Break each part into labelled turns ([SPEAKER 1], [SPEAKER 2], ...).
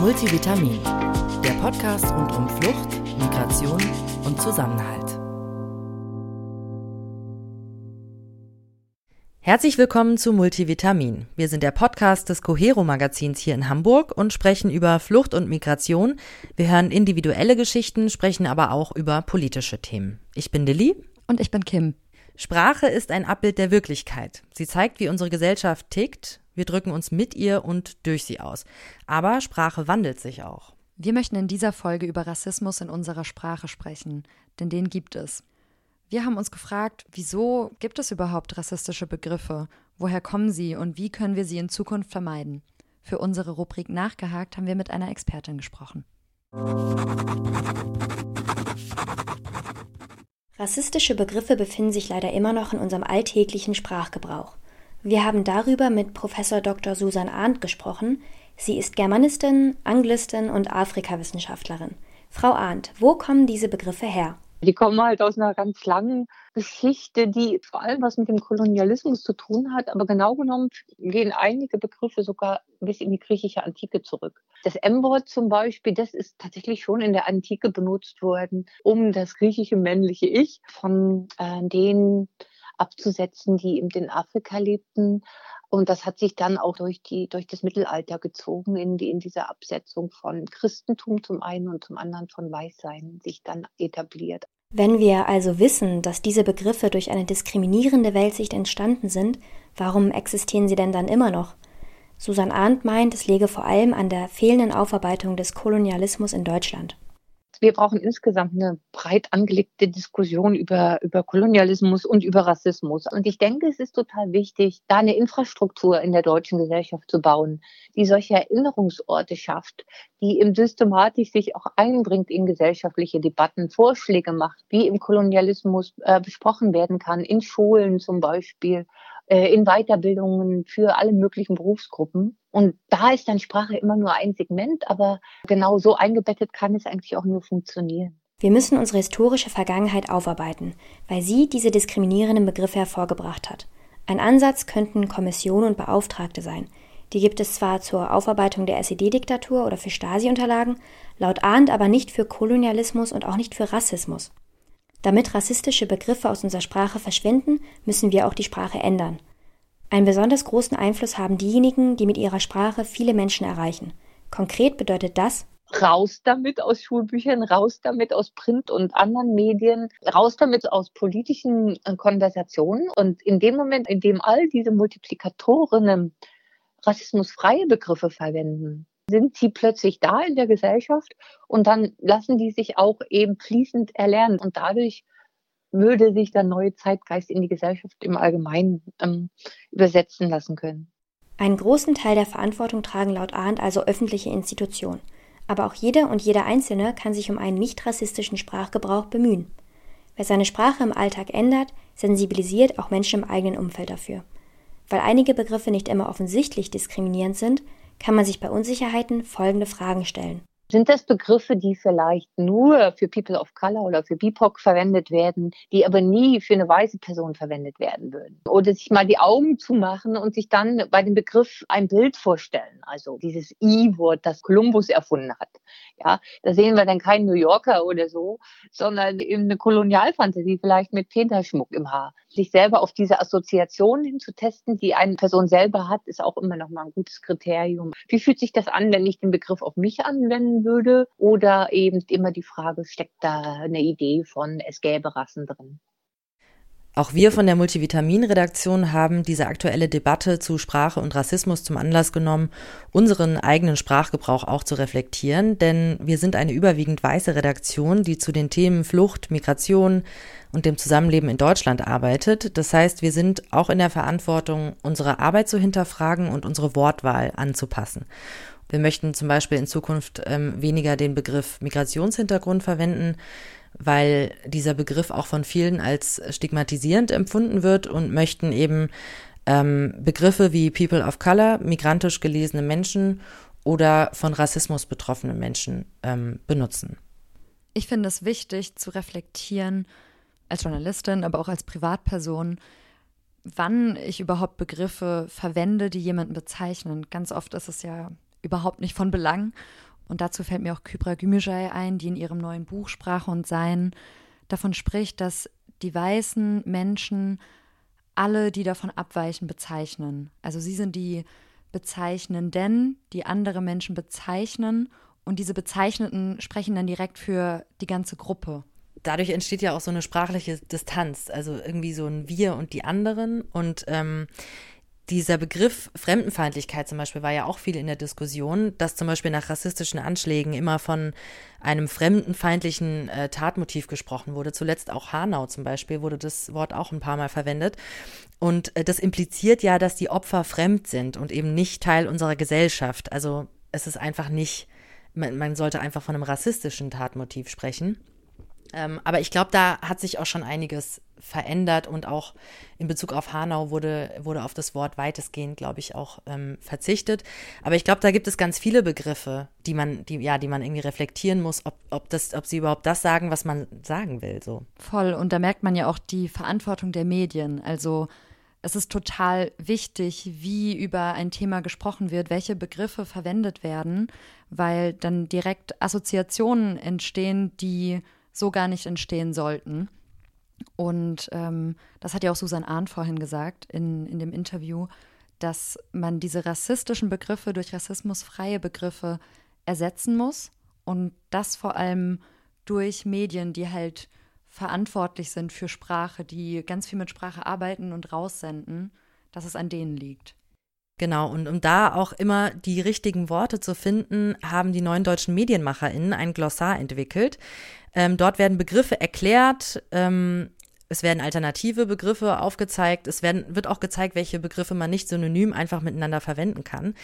[SPEAKER 1] Multivitamin, der Podcast rund um Flucht, Migration und Zusammenhalt. Herzlich willkommen zu Multivitamin. Wir sind der Podcast des Cohero Magazins hier in Hamburg und sprechen über Flucht und Migration. Wir hören individuelle Geschichten, sprechen aber auch über politische Themen. Ich bin Lilly.
[SPEAKER 2] Und ich bin Kim.
[SPEAKER 1] Sprache ist ein Abbild der Wirklichkeit. Sie zeigt, wie unsere Gesellschaft tickt. Wir drücken uns mit ihr und durch sie aus. Aber Sprache wandelt sich auch.
[SPEAKER 2] Wir möchten in dieser Folge über Rassismus in unserer Sprache sprechen, denn den gibt es. Wir haben uns gefragt, wieso gibt es überhaupt rassistische Begriffe? Woher kommen sie und wie können wir sie in Zukunft vermeiden? Für unsere Rubrik Nachgehakt haben wir mit einer Expertin gesprochen.
[SPEAKER 3] Rassistische Begriffe befinden sich leider immer noch in unserem alltäglichen Sprachgebrauch. Wir haben darüber mit Professor Dr. Susan Arndt gesprochen. Sie ist Germanistin, Anglistin und Afrikawissenschaftlerin. Frau Arndt, wo kommen diese Begriffe her?
[SPEAKER 4] Die kommen halt aus einer ganz langen Geschichte, die vor allem was mit dem Kolonialismus zu tun hat. Aber genau genommen gehen einige Begriffe sogar bis in die griechische Antike zurück. Das M-Wort zum Beispiel, das ist tatsächlich schon in der Antike benutzt worden, um das griechische männliche Ich von äh, denen abzusetzen, die eben in Afrika lebten. Und das hat sich dann auch durch, die, durch das Mittelalter gezogen, in, die, in dieser Absetzung von Christentum zum einen und zum anderen von Weißsein sich dann etabliert.
[SPEAKER 3] Wenn wir also wissen, dass diese Begriffe durch eine diskriminierende Weltsicht entstanden sind, warum existieren sie denn dann immer noch? Susan Arndt meint, es läge vor allem an der fehlenden Aufarbeitung des Kolonialismus in Deutschland.
[SPEAKER 4] Wir brauchen insgesamt eine breit angelegte Diskussion über, über Kolonialismus und über Rassismus. Und ich denke, es ist total wichtig, da eine Infrastruktur in der deutschen Gesellschaft zu bauen, die solche Erinnerungsorte schafft, die im systematisch sich auch einbringt in gesellschaftliche Debatten, Vorschläge macht, wie im Kolonialismus äh, besprochen werden kann, in Schulen zum Beispiel äh, in Weiterbildungen für alle möglichen Berufsgruppen. Und da ist dann Sprache immer nur ein Segment, aber genau so eingebettet kann es eigentlich auch nur funktionieren.
[SPEAKER 3] Wir müssen unsere historische Vergangenheit aufarbeiten, weil sie diese diskriminierenden Begriffe hervorgebracht hat. Ein Ansatz könnten Kommissionen und Beauftragte sein. Die gibt es zwar zur Aufarbeitung der SED-Diktatur oder für Stasi-Unterlagen, laut Arndt aber nicht für Kolonialismus und auch nicht für Rassismus. Damit rassistische Begriffe aus unserer Sprache verschwinden, müssen wir auch die Sprache ändern. Einen besonders großen Einfluss haben diejenigen, die mit ihrer Sprache viele Menschen erreichen. Konkret bedeutet das,
[SPEAKER 4] raus damit aus Schulbüchern, raus damit aus Print und anderen Medien, raus damit aus politischen äh, Konversationen. Und in dem Moment, in dem all diese Multiplikatorinnen rassismusfreie Begriffe verwenden, sind sie plötzlich da in der Gesellschaft und dann lassen die sich auch eben fließend erlernen und dadurch würde sich der neue Zeitgeist in die Gesellschaft im Allgemeinen ähm, übersetzen lassen können.
[SPEAKER 3] Einen großen Teil der Verantwortung tragen laut Arndt also öffentliche Institutionen. Aber auch jeder und jeder Einzelne kann sich um einen nicht rassistischen Sprachgebrauch bemühen. Wer seine Sprache im Alltag ändert, sensibilisiert auch Menschen im eigenen Umfeld dafür. Weil einige Begriffe nicht immer offensichtlich diskriminierend sind, kann man sich bei Unsicherheiten folgende Fragen stellen.
[SPEAKER 4] Sind das Begriffe, die vielleicht nur für People of Color oder für BIPOC verwendet werden, die aber nie für eine weiße Person verwendet werden würden? Oder sich mal die Augen zumachen und sich dann bei dem Begriff ein Bild vorstellen. Also dieses I-Wort, das Kolumbus erfunden hat. Ja, da sehen wir dann keinen New Yorker oder so, sondern eben eine Kolonialfantasie, vielleicht mit Peterschmuck im Haar. Sich selber auf diese Assoziation hinzutesten, die eine Person selber hat, ist auch immer noch mal ein gutes Kriterium. Wie fühlt sich das an, wenn ich den Begriff auf mich anwende? Würde oder eben immer die Frage, steckt da eine Idee von, es gäbe Rassen drin.
[SPEAKER 1] Auch wir von der Multivitamin-Redaktion haben diese aktuelle Debatte zu Sprache und Rassismus zum Anlass genommen, unseren eigenen Sprachgebrauch auch zu reflektieren, denn wir sind eine überwiegend weiße Redaktion, die zu den Themen Flucht, Migration und dem Zusammenleben in Deutschland arbeitet. Das heißt, wir sind auch in der Verantwortung, unsere Arbeit zu hinterfragen und unsere Wortwahl anzupassen. Wir möchten zum Beispiel in Zukunft ähm, weniger den Begriff Migrationshintergrund verwenden, weil dieser Begriff auch von vielen als stigmatisierend empfunden wird und möchten eben ähm, Begriffe wie People of Color, migrantisch gelesene Menschen oder von Rassismus betroffene Menschen ähm, benutzen.
[SPEAKER 2] Ich finde es wichtig zu reflektieren, als Journalistin, aber auch als Privatperson, wann ich überhaupt Begriffe verwende, die jemanden bezeichnen. Ganz oft ist es ja überhaupt nicht von Belang. Und dazu fällt mir auch Kybra Gümüşay ein, die in ihrem neuen Buch Sprache und Sein davon spricht, dass die weißen Menschen alle, die davon abweichen, bezeichnen. Also sie sind die Bezeichnenden, die andere Menschen bezeichnen und diese Bezeichneten sprechen dann direkt für die ganze Gruppe.
[SPEAKER 1] Dadurch entsteht ja auch so eine sprachliche Distanz, also irgendwie so ein Wir und die anderen. Und ähm, dieser Begriff Fremdenfeindlichkeit zum Beispiel war ja auch viel in der Diskussion, dass zum Beispiel nach rassistischen Anschlägen immer von einem fremdenfeindlichen äh, Tatmotiv gesprochen wurde. Zuletzt auch Hanau zum Beispiel wurde das Wort auch ein paar Mal verwendet. Und äh, das impliziert ja, dass die Opfer fremd sind und eben nicht Teil unserer Gesellschaft. Also es ist einfach nicht, man, man sollte einfach von einem rassistischen Tatmotiv sprechen. Ähm, aber ich glaube, da hat sich auch schon einiges verändert und auch in Bezug auf Hanau wurde, wurde auf das Wort weitestgehend, glaube ich, auch ähm, verzichtet. Aber ich glaube, da gibt es ganz viele Begriffe, die man, die, ja, die man irgendwie reflektieren muss, ob, ob, das, ob sie überhaupt das sagen, was man sagen will. So.
[SPEAKER 2] Voll. Und da merkt man ja auch die Verantwortung der Medien. Also es ist total wichtig, wie über ein Thema gesprochen wird, welche Begriffe verwendet werden, weil dann direkt Assoziationen entstehen, die so gar nicht entstehen sollten. Und ähm, das hat ja auch Susan Ahn vorhin gesagt in, in dem Interview, dass man diese rassistischen Begriffe durch rassismusfreie Begriffe ersetzen muss und das vor allem durch Medien, die halt verantwortlich sind für Sprache, die ganz viel mit Sprache arbeiten und raussenden, dass es an denen liegt.
[SPEAKER 1] Genau, und um da auch immer die richtigen Worte zu finden, haben die neuen deutschen MedienmacherInnen ein Glossar entwickelt. Ähm, dort werden Begriffe erklärt, ähm, es werden alternative Begriffe aufgezeigt. Es werden, wird auch gezeigt, welche Begriffe man nicht synonym einfach miteinander verwenden kann.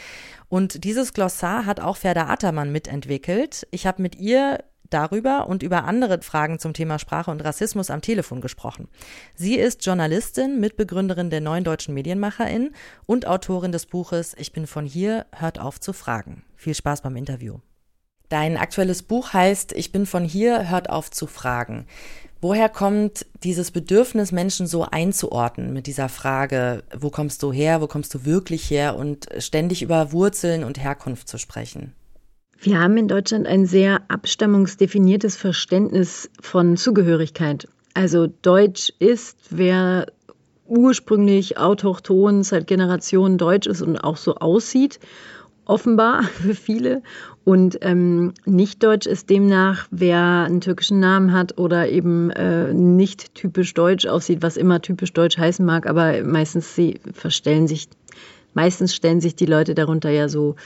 [SPEAKER 1] Und dieses Glossar hat auch Ferda Attermann mitentwickelt. Ich habe mit ihr darüber und über andere Fragen zum Thema Sprache und Rassismus am Telefon gesprochen. Sie ist Journalistin, Mitbegründerin der Neuen Deutschen Medienmacherin und Autorin des Buches Ich bin von hier, hört auf zu fragen. Viel Spaß beim Interview. Dein aktuelles Buch heißt Ich bin von hier, hört auf zu fragen. Woher kommt dieses Bedürfnis, Menschen so einzuordnen mit dieser Frage, wo kommst du her, wo kommst du wirklich her und ständig über Wurzeln und Herkunft zu sprechen?
[SPEAKER 5] Wir haben in Deutschland ein sehr abstammungsdefiniertes Verständnis von Zugehörigkeit. Also Deutsch ist, wer ursprünglich autochthon seit Generationen Deutsch ist und auch so aussieht, offenbar für viele. Und ähm, nicht deutsch ist demnach, wer einen türkischen Namen hat oder eben äh, nicht typisch deutsch aussieht, was immer typisch deutsch heißen mag, aber meistens sie verstellen sich, meistens stellen sich die Leute darunter ja so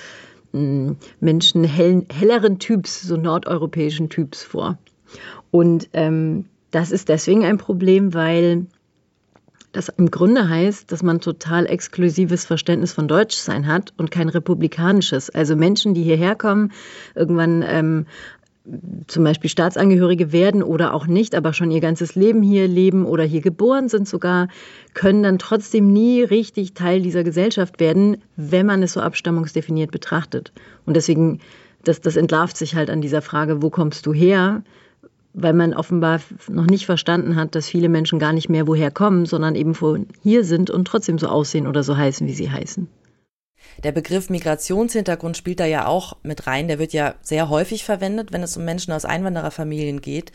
[SPEAKER 5] Menschen hell, helleren Typs, so nordeuropäischen Typs vor. Und ähm, das ist deswegen ein Problem, weil das im Grunde heißt, dass man total exklusives Verständnis von Deutschsein hat und kein republikanisches. Also Menschen, die hierher kommen, irgendwann ähm, zum Beispiel Staatsangehörige werden oder auch nicht, aber schon ihr ganzes Leben hier leben oder hier geboren sind sogar, können dann trotzdem nie richtig Teil dieser Gesellschaft werden, wenn man es so abstammungsdefiniert betrachtet. Und deswegen, das, das entlarvt sich halt an dieser Frage, wo kommst du her? Weil man offenbar noch nicht verstanden hat, dass viele Menschen gar nicht mehr woher kommen, sondern eben von hier sind und trotzdem so aussehen oder so heißen, wie sie heißen.
[SPEAKER 1] Der Begriff Migrationshintergrund spielt da ja auch mit rein. Der wird ja sehr häufig verwendet, wenn es um Menschen aus Einwandererfamilien geht.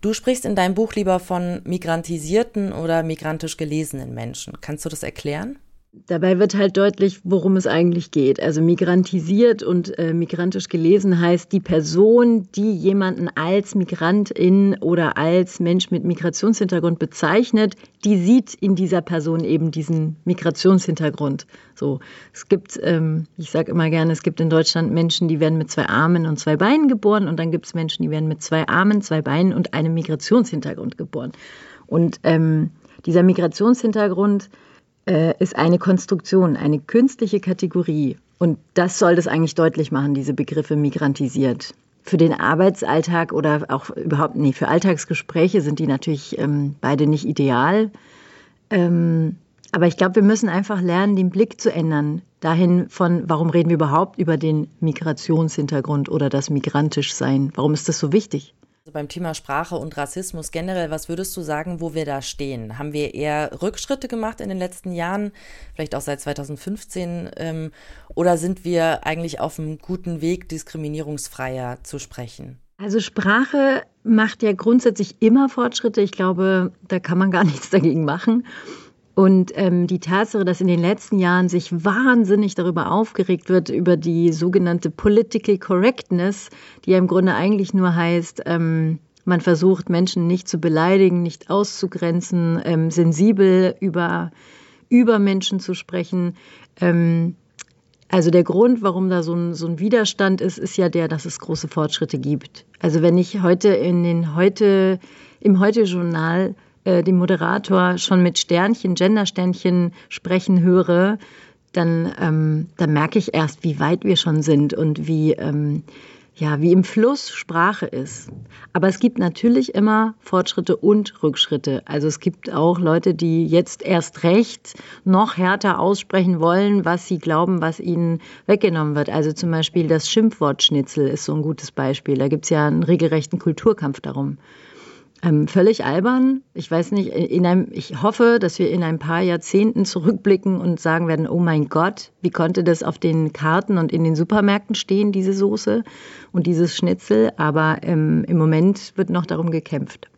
[SPEAKER 1] Du sprichst in deinem Buch lieber von migrantisierten oder migrantisch gelesenen Menschen. Kannst du das erklären?
[SPEAKER 5] Dabei wird halt deutlich, worum es eigentlich geht. Also migrantisiert und äh, migrantisch gelesen heißt die Person, die jemanden als Migrantin oder als Mensch mit Migrationshintergrund bezeichnet, die sieht in dieser Person eben diesen Migrationshintergrund. So, es gibt, ähm, ich sage immer gerne, es gibt in Deutschland Menschen, die werden mit zwei Armen und zwei Beinen geboren und dann gibt es Menschen, die werden mit zwei Armen, zwei Beinen und einem Migrationshintergrund geboren. Und ähm, dieser Migrationshintergrund äh, ist eine Konstruktion, eine künstliche Kategorie. Und das soll das eigentlich deutlich machen, diese Begriffe migrantisiert. Für den Arbeitsalltag oder auch überhaupt, nee, für Alltagsgespräche sind die natürlich ähm, beide nicht ideal. Ähm, aber ich glaube, wir müssen einfach lernen, den Blick zu ändern. Dahin von, warum reden wir überhaupt über den Migrationshintergrund oder das migrantisch sein? Warum ist das so wichtig?
[SPEAKER 1] Beim Thema Sprache und Rassismus generell, was würdest du sagen, wo wir da stehen? Haben wir eher Rückschritte gemacht in den letzten Jahren, vielleicht auch seit 2015, ähm, oder sind wir eigentlich auf einem guten Weg, diskriminierungsfreier zu sprechen?
[SPEAKER 5] Also Sprache macht ja grundsätzlich immer Fortschritte. Ich glaube, da kann man gar nichts dagegen machen. Und ähm, die Tatsache, dass in den letzten Jahren sich wahnsinnig darüber aufgeregt wird, über die sogenannte Political Correctness, die ja im Grunde eigentlich nur heißt, ähm, man versucht Menschen nicht zu beleidigen, nicht auszugrenzen, ähm, sensibel über, über Menschen zu sprechen. Ähm, also der Grund, warum da so ein, so ein Widerstand ist, ist ja der, dass es große Fortschritte gibt. Also wenn ich heute in den heute, im Heute-Journal äh, den Moderator schon mit Sternchen, Gendersternchen sprechen höre, dann, ähm, dann merke ich erst, wie weit wir schon sind und wie, ähm, ja, wie im Fluss Sprache ist. Aber es gibt natürlich immer Fortschritte und Rückschritte. Also es gibt auch Leute, die jetzt erst recht noch härter aussprechen wollen, was sie glauben, was ihnen weggenommen wird. Also zum Beispiel das Schimpfwort Schnitzel ist so ein gutes Beispiel. Da gibt es ja einen regelrechten Kulturkampf darum. Ähm, völlig albern. Ich weiß nicht, in einem, ich hoffe, dass wir in ein paar Jahrzehnten zurückblicken und sagen werden, oh mein Gott, wie konnte das auf den Karten und in den Supermärkten stehen, diese Soße und dieses Schnitzel. Aber ähm, im Moment wird noch darum gekämpft.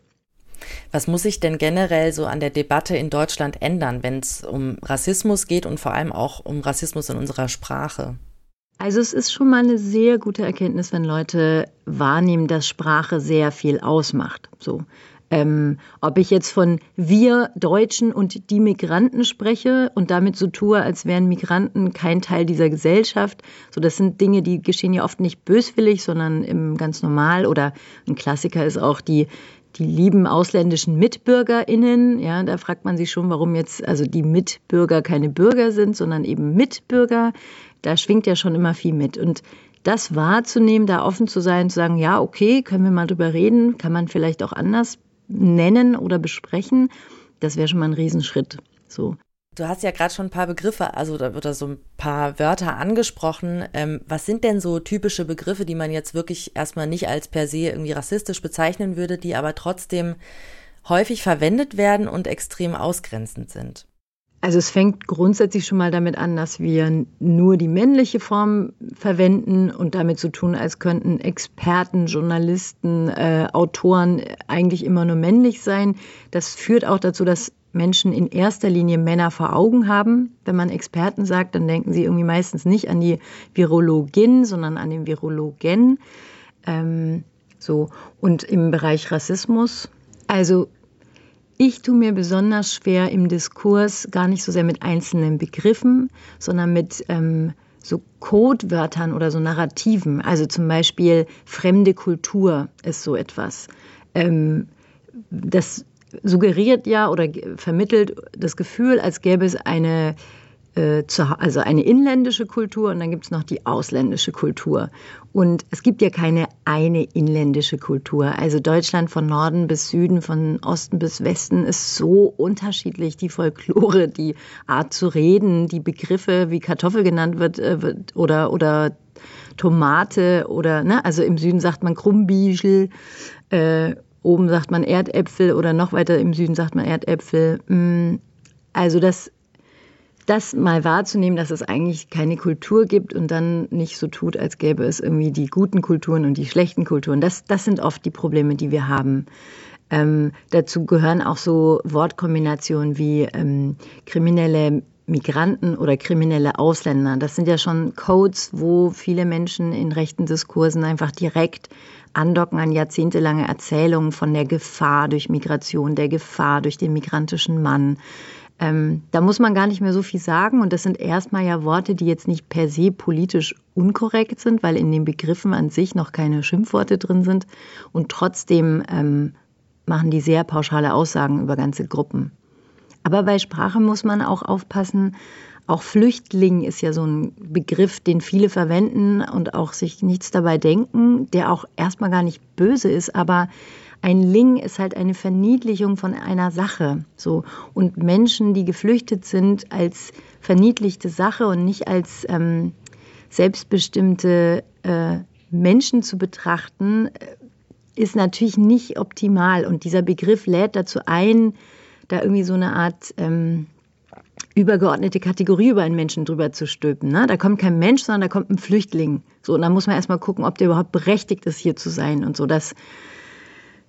[SPEAKER 1] Was muss sich denn generell so an der Debatte in Deutschland ändern, wenn es um Rassismus geht und vor allem auch um Rassismus in unserer Sprache?
[SPEAKER 5] Also es ist schon mal eine sehr gute Erkenntnis, wenn Leute wahrnehmen, dass Sprache sehr viel ausmacht. So. Ähm, ob ich jetzt von wir Deutschen und die Migranten spreche und damit so tue, als wären Migranten kein Teil dieser Gesellschaft. So, das sind Dinge, die geschehen ja oft nicht böswillig, sondern ganz normal. Oder ein Klassiker ist auch die die lieben ausländischen MitbürgerInnen. Ja, da fragt man sich schon, warum jetzt also die Mitbürger keine Bürger sind, sondern eben Mitbürger da schwingt ja schon immer viel mit. Und das wahrzunehmen, da offen zu sein, zu sagen, ja, okay, können wir mal drüber reden, kann man vielleicht auch anders nennen oder besprechen, das wäre schon mal ein Riesenschritt. So.
[SPEAKER 1] Du hast ja gerade schon ein paar Begriffe, also da wird da so ein paar Wörter angesprochen. Ähm, was sind denn so typische Begriffe, die man jetzt wirklich erstmal nicht als per se irgendwie rassistisch bezeichnen würde, die aber trotzdem häufig verwendet werden und extrem ausgrenzend sind?
[SPEAKER 5] Also es fängt grundsätzlich schon mal damit an, dass wir nur die männliche Form verwenden und damit so tun, als könnten Experten, Journalisten, äh, Autoren eigentlich immer nur männlich sein. Das führt auch dazu, dass Menschen in erster Linie Männer vor Augen haben. Wenn man Experten sagt, dann denken sie irgendwie meistens nicht an die Virologin, sondern an den Virologen. Ähm, so. Und im Bereich Rassismus, also ich tue mir besonders schwer im Diskurs gar nicht so sehr mit einzelnen Begriffen, sondern mit ähm, so Codewörtern oder so Narrativen. Also zum Beispiel fremde Kultur ist so etwas. Ähm, das suggeriert ja oder vermittelt das Gefühl, als gäbe es eine äh, also eine inländische Kultur und dann gibt es noch die ausländische Kultur. Und es gibt ja keine eine inländische Kultur. Also Deutschland von Norden bis Süden, von Osten bis Westen ist so unterschiedlich. Die Folklore, die Art zu reden, die Begriffe, wie Kartoffel genannt wird, äh, wird oder, oder Tomate oder, ne, also im Süden sagt man Krumbischel, äh, oben sagt man Erdäpfel oder noch weiter im Süden sagt man Erdäpfel. Mm, also das das mal wahrzunehmen, dass es eigentlich keine Kultur gibt und dann nicht so tut, als gäbe es irgendwie die guten Kulturen und die schlechten Kulturen. Das, das sind oft die Probleme, die wir haben. Ähm, dazu gehören auch so Wortkombinationen wie ähm, kriminelle Migranten oder kriminelle Ausländer. Das sind ja schon Codes, wo viele Menschen in rechten Diskursen einfach direkt andocken an jahrzehntelange Erzählungen von der Gefahr durch Migration, der Gefahr durch den migrantischen Mann, ähm, da muss man gar nicht mehr so viel sagen. Und das sind erstmal ja Worte, die jetzt nicht per se politisch unkorrekt sind, weil in den Begriffen an sich noch keine Schimpfworte drin sind. Und trotzdem ähm, machen die sehr pauschale Aussagen über ganze Gruppen. Aber bei Sprache muss man auch aufpassen. Auch Flüchtling ist ja so ein Begriff, den viele verwenden und auch sich nichts dabei denken, der auch erstmal gar nicht böse ist, aber ein Ling ist halt eine Verniedlichung von einer Sache. So. Und Menschen, die geflüchtet sind, als verniedlichte Sache und nicht als ähm, selbstbestimmte äh, Menschen zu betrachten, äh, ist natürlich nicht optimal. Und dieser Begriff lädt dazu ein, da irgendwie so eine Art ähm, übergeordnete Kategorie über einen Menschen drüber zu stülpen. Ne? Da kommt kein Mensch, sondern da kommt ein Flüchtling. So, und da muss man erstmal gucken, ob der überhaupt berechtigt ist, hier zu sein und so. Das,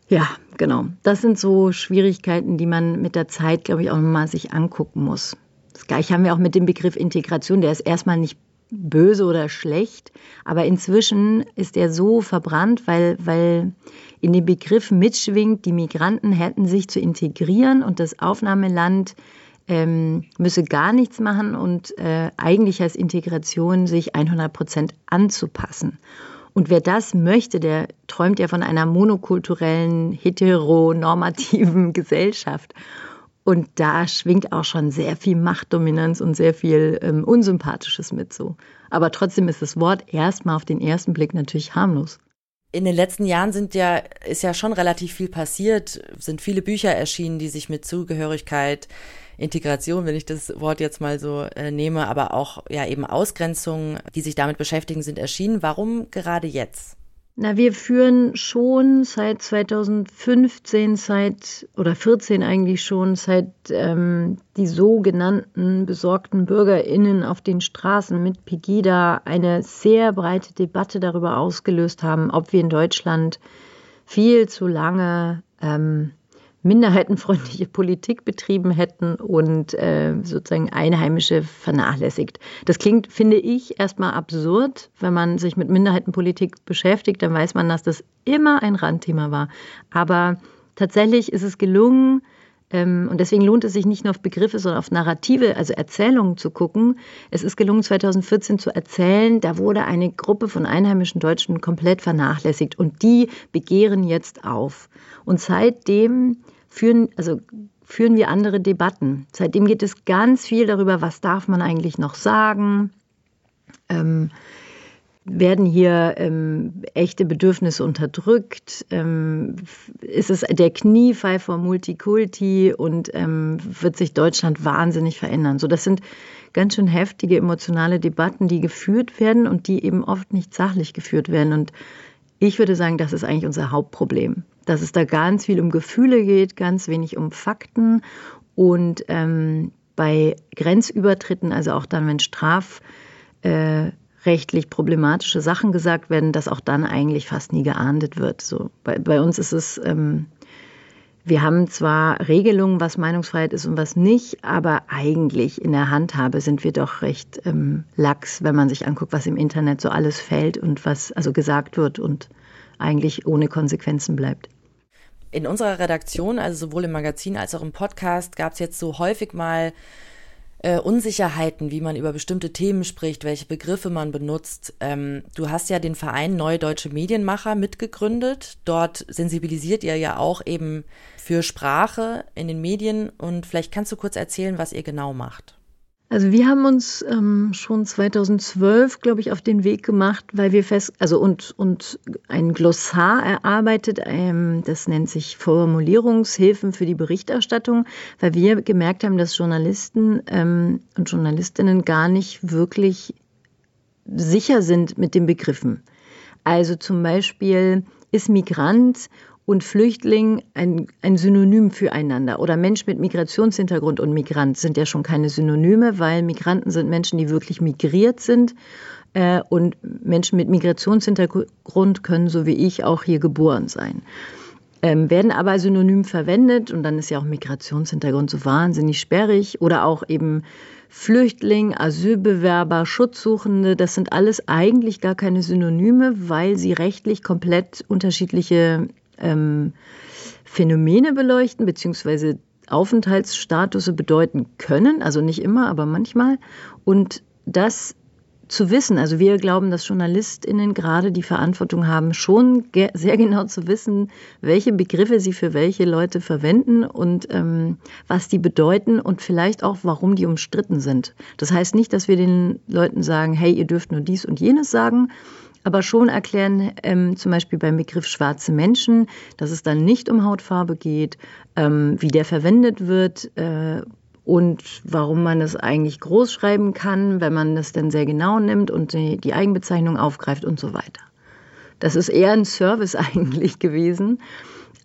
[SPEAKER 5] ja, genau. Das sind so Schwierigkeiten, die man mit der Zeit, glaube ich, auch nochmal sich angucken muss. Das gleiche haben wir auch mit dem Begriff Integration. Der ist erstmal nicht böse oder schlecht, aber inzwischen ist er so verbrannt, weil, weil in dem Begriff mitschwingt, die Migranten hätten sich zu integrieren und das Aufnahmeland ähm, müsse gar nichts machen und äh, eigentlich als Integration sich 100 Prozent anzupassen. Und wer das möchte, der träumt ja von einer monokulturellen, heteronormativen Gesellschaft. Und da schwingt auch schon sehr viel Machtdominanz und sehr viel ähm, Unsympathisches mit so. Aber trotzdem ist das Wort erstmal auf den ersten Blick natürlich harmlos.
[SPEAKER 1] In den letzten Jahren sind ja, ist ja schon relativ viel passiert, sind viele Bücher erschienen, die sich mit Zugehörigkeit, Integration, wenn ich das Wort jetzt mal so äh, nehme, aber auch ja eben Ausgrenzung, die sich damit beschäftigen, sind erschienen. Warum gerade jetzt?
[SPEAKER 5] Na, wir führen schon seit 2015, seit oder 14 eigentlich schon, seit ähm, die sogenannten besorgten BürgerInnen auf den Straßen mit Pegida eine sehr breite Debatte darüber ausgelöst haben, ob wir in Deutschland viel zu lange ähm, minderheitenfreundliche Politik betrieben hätten und äh, sozusagen Einheimische vernachlässigt. Das klingt, finde ich, erstmal absurd. Wenn man sich mit Minderheitenpolitik beschäftigt, dann weiß man, dass das immer ein Randthema war. Aber tatsächlich ist es gelungen, ähm, und deswegen lohnt es sich nicht nur auf Begriffe, sondern auf Narrative, also Erzählungen zu gucken. Es ist gelungen, 2014 zu erzählen, da wurde eine Gruppe von einheimischen Deutschen komplett vernachlässigt und die begehren jetzt auf. Und seitdem führen, also führen wir andere Debatten. Seitdem geht es ganz viel darüber, was darf man eigentlich noch sagen. Ähm, werden hier ähm, echte Bedürfnisse unterdrückt? Ähm, ist es der Kniefall vor Multikulti und ähm, wird sich Deutschland wahnsinnig verändern? So, das sind ganz schön heftige emotionale Debatten, die geführt werden und die eben oft nicht sachlich geführt werden. Und ich würde sagen, das ist eigentlich unser Hauptproblem dass es da ganz viel um Gefühle geht, ganz wenig um Fakten und ähm, bei Grenzübertritten, also auch dann, wenn strafrechtlich äh, problematische Sachen gesagt werden, dass auch dann eigentlich fast nie geahndet wird. So, bei, bei uns ist es, ähm, wir haben zwar Regelungen, was Meinungsfreiheit ist und was nicht, aber eigentlich in der Handhabe sind wir doch recht ähm, lax, wenn man sich anguckt, was im Internet so alles fällt und was also gesagt wird und eigentlich ohne Konsequenzen bleibt
[SPEAKER 1] in unserer Redaktion, also sowohl im Magazin als auch im Podcast, gab es jetzt so häufig mal äh, Unsicherheiten, wie man über bestimmte Themen spricht, welche Begriffe man benutzt. Ähm, du hast ja den Verein Neue Deutsche Medienmacher mitgegründet. Dort sensibilisiert ihr ja auch eben für Sprache in den Medien. Und vielleicht kannst du kurz erzählen, was ihr genau macht.
[SPEAKER 5] Also wir haben uns ähm, schon 2012, glaube ich, auf den Weg gemacht, weil wir fest, also und, und ein Glossar erarbeitet, ähm, das nennt sich Formulierungshilfen für die Berichterstattung, weil wir gemerkt haben, dass Journalisten ähm, und Journalistinnen gar nicht wirklich sicher sind mit den Begriffen. Also zum Beispiel ist Migrant und Flüchtling ein, ein Synonym füreinander. Oder Mensch mit Migrationshintergrund und Migrant sind ja schon keine Synonyme, weil Migranten sind Menschen, die wirklich migriert sind. Äh, und Menschen mit Migrationshintergrund können, so wie ich, auch hier geboren sein. Ähm, werden aber synonym verwendet und dann ist ja auch Migrationshintergrund so wahnsinnig sperrig oder auch eben Flüchtling, Asylbewerber, Schutzsuchende, das sind alles eigentlich gar keine Synonyme, weil sie rechtlich komplett unterschiedliche ähm, Phänomene beleuchten, beziehungsweise Aufenthaltsstatus bedeuten können, also nicht immer, aber manchmal. Und das zu wissen, also wir glauben, dass JournalistInnen gerade die Verantwortung haben, schon sehr genau zu wissen, welche Begriffe sie für welche Leute verwenden und ähm, was die bedeuten und vielleicht auch, warum die umstritten sind. Das heißt nicht, dass wir den Leuten sagen, hey, ihr dürft nur dies und jenes sagen, aber schon erklären, ähm, zum Beispiel beim Begriff schwarze Menschen, dass es dann nicht um Hautfarbe geht, ähm, wie der verwendet wird äh, und warum man es eigentlich groß schreiben kann, wenn man das dann sehr genau nimmt und die, die Eigenbezeichnung aufgreift und so weiter. Das ist eher ein Service eigentlich gewesen.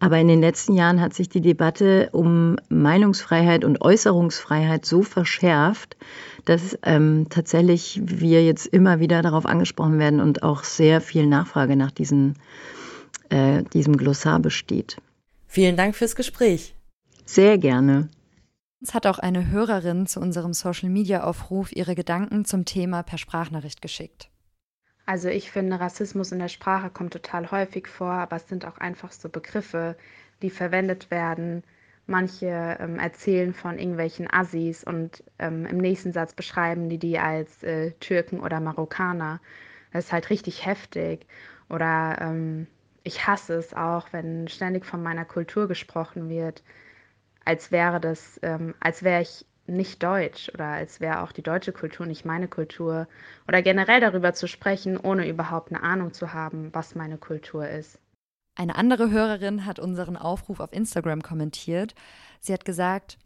[SPEAKER 5] Aber in den letzten Jahren hat sich die Debatte um Meinungsfreiheit und Äußerungsfreiheit so verschärft, dass ähm, tatsächlich wir jetzt immer wieder darauf angesprochen werden und auch sehr viel Nachfrage nach diesen, äh, diesem Glossar besteht.
[SPEAKER 1] Vielen Dank fürs Gespräch.
[SPEAKER 5] Sehr gerne.
[SPEAKER 2] Uns hat auch eine Hörerin zu unserem Social-Media-Aufruf ihre Gedanken zum Thema per Sprachnachricht geschickt.
[SPEAKER 6] Also ich finde, Rassismus in der Sprache kommt total häufig vor, aber es sind auch einfach so Begriffe, die verwendet werden. Manche ähm, erzählen von irgendwelchen Assis und ähm, im nächsten Satz beschreiben die die als äh, Türken oder Marokkaner. Das ist halt richtig heftig. Oder ähm, ich hasse es auch, wenn ständig von meiner Kultur gesprochen wird, als wäre das, ähm, als wäre ich nicht deutsch oder als wäre auch die deutsche Kultur nicht meine Kultur oder generell darüber zu sprechen, ohne überhaupt eine Ahnung zu haben, was meine Kultur ist.
[SPEAKER 2] Eine andere Hörerin hat unseren Aufruf auf Instagram kommentiert. Sie hat gesagt,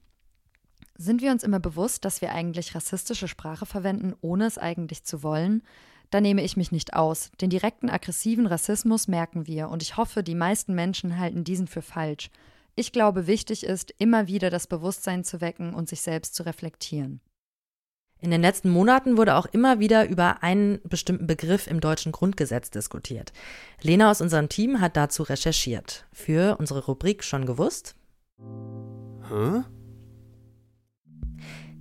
[SPEAKER 2] sind wir uns immer bewusst, dass wir eigentlich rassistische Sprache verwenden, ohne es eigentlich zu wollen? Da nehme ich mich nicht aus. Den direkten aggressiven Rassismus merken wir und ich hoffe, die meisten Menschen halten diesen für falsch. Ich glaube, wichtig ist, immer wieder das Bewusstsein zu wecken und sich selbst zu reflektieren.
[SPEAKER 1] In den letzten Monaten wurde auch immer wieder über einen bestimmten Begriff im deutschen Grundgesetz diskutiert. Lena aus unserem Team hat dazu recherchiert. Für unsere Rubrik schon gewusst? Hä?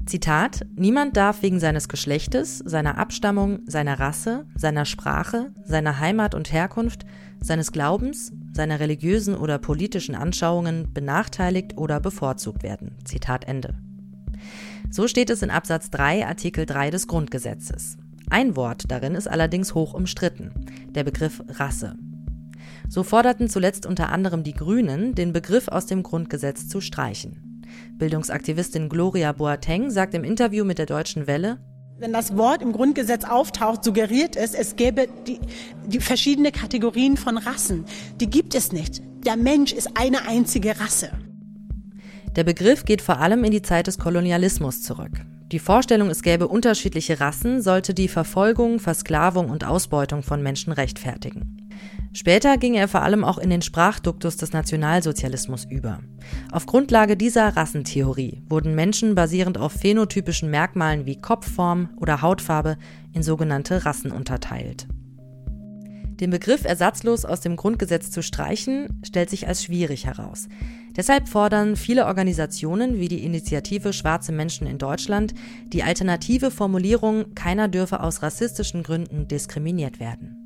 [SPEAKER 1] Zitat: Niemand darf wegen seines Geschlechtes, seiner Abstammung, seiner Rasse, seiner Sprache, seiner Heimat und Herkunft, seines Glaubens, seiner religiösen oder politischen Anschauungen benachteiligt oder bevorzugt werden. Zitat Ende. So steht es in Absatz 3 Artikel 3 des Grundgesetzes. Ein Wort darin ist allerdings hoch umstritten, der Begriff Rasse. So forderten zuletzt unter anderem die Grünen, den Begriff aus dem Grundgesetz zu streichen. Bildungsaktivistin Gloria Boateng sagt im Interview mit der Deutschen Welle,
[SPEAKER 7] wenn das Wort im Grundgesetz auftaucht, suggeriert es, es gäbe die, die verschiedene Kategorien von Rassen. Die gibt es nicht. Der Mensch ist eine einzige Rasse.
[SPEAKER 1] Der Begriff geht vor allem in die Zeit des Kolonialismus zurück. Die Vorstellung, es gäbe unterschiedliche Rassen, sollte die Verfolgung, Versklavung und Ausbeutung von Menschen rechtfertigen. Später ging er vor allem auch in den Sprachduktus des Nationalsozialismus über. Auf Grundlage dieser Rassentheorie wurden Menschen basierend auf phänotypischen Merkmalen wie Kopfform oder Hautfarbe in sogenannte Rassen unterteilt. Den Begriff ersatzlos aus dem Grundgesetz zu streichen, stellt sich als schwierig heraus. Deshalb fordern viele Organisationen wie die Initiative Schwarze Menschen in Deutschland die alternative Formulierung, keiner dürfe aus rassistischen Gründen diskriminiert werden.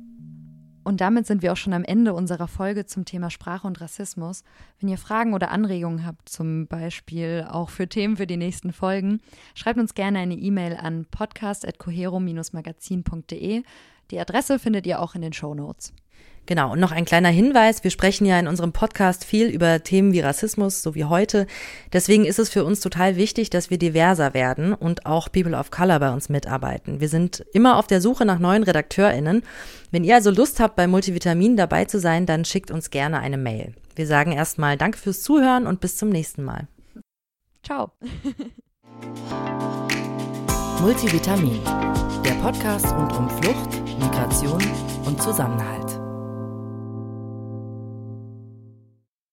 [SPEAKER 2] Und damit sind wir auch schon am Ende unserer Folge zum Thema Sprache und Rassismus. Wenn ihr Fragen oder Anregungen habt, zum Beispiel auch für Themen für die nächsten Folgen, schreibt uns gerne eine E-Mail an podcast.cohero-magazin.de. Die Adresse findet ihr auch in den Show Notes.
[SPEAKER 1] Genau, und noch ein kleiner Hinweis. Wir sprechen ja in unserem Podcast viel über Themen wie Rassismus, so wie heute. Deswegen ist es für uns total wichtig, dass wir diverser werden und auch People of Color bei uns mitarbeiten. Wir sind immer auf der Suche nach neuen RedakteurInnen. Wenn ihr also Lust habt, bei Multivitamin dabei zu sein, dann schickt uns gerne eine Mail. Wir sagen erstmal Danke fürs Zuhören und bis zum nächsten Mal.
[SPEAKER 2] Ciao.
[SPEAKER 1] Multivitamin, der Podcast rund um Flucht, Migration und Zusammenhalt.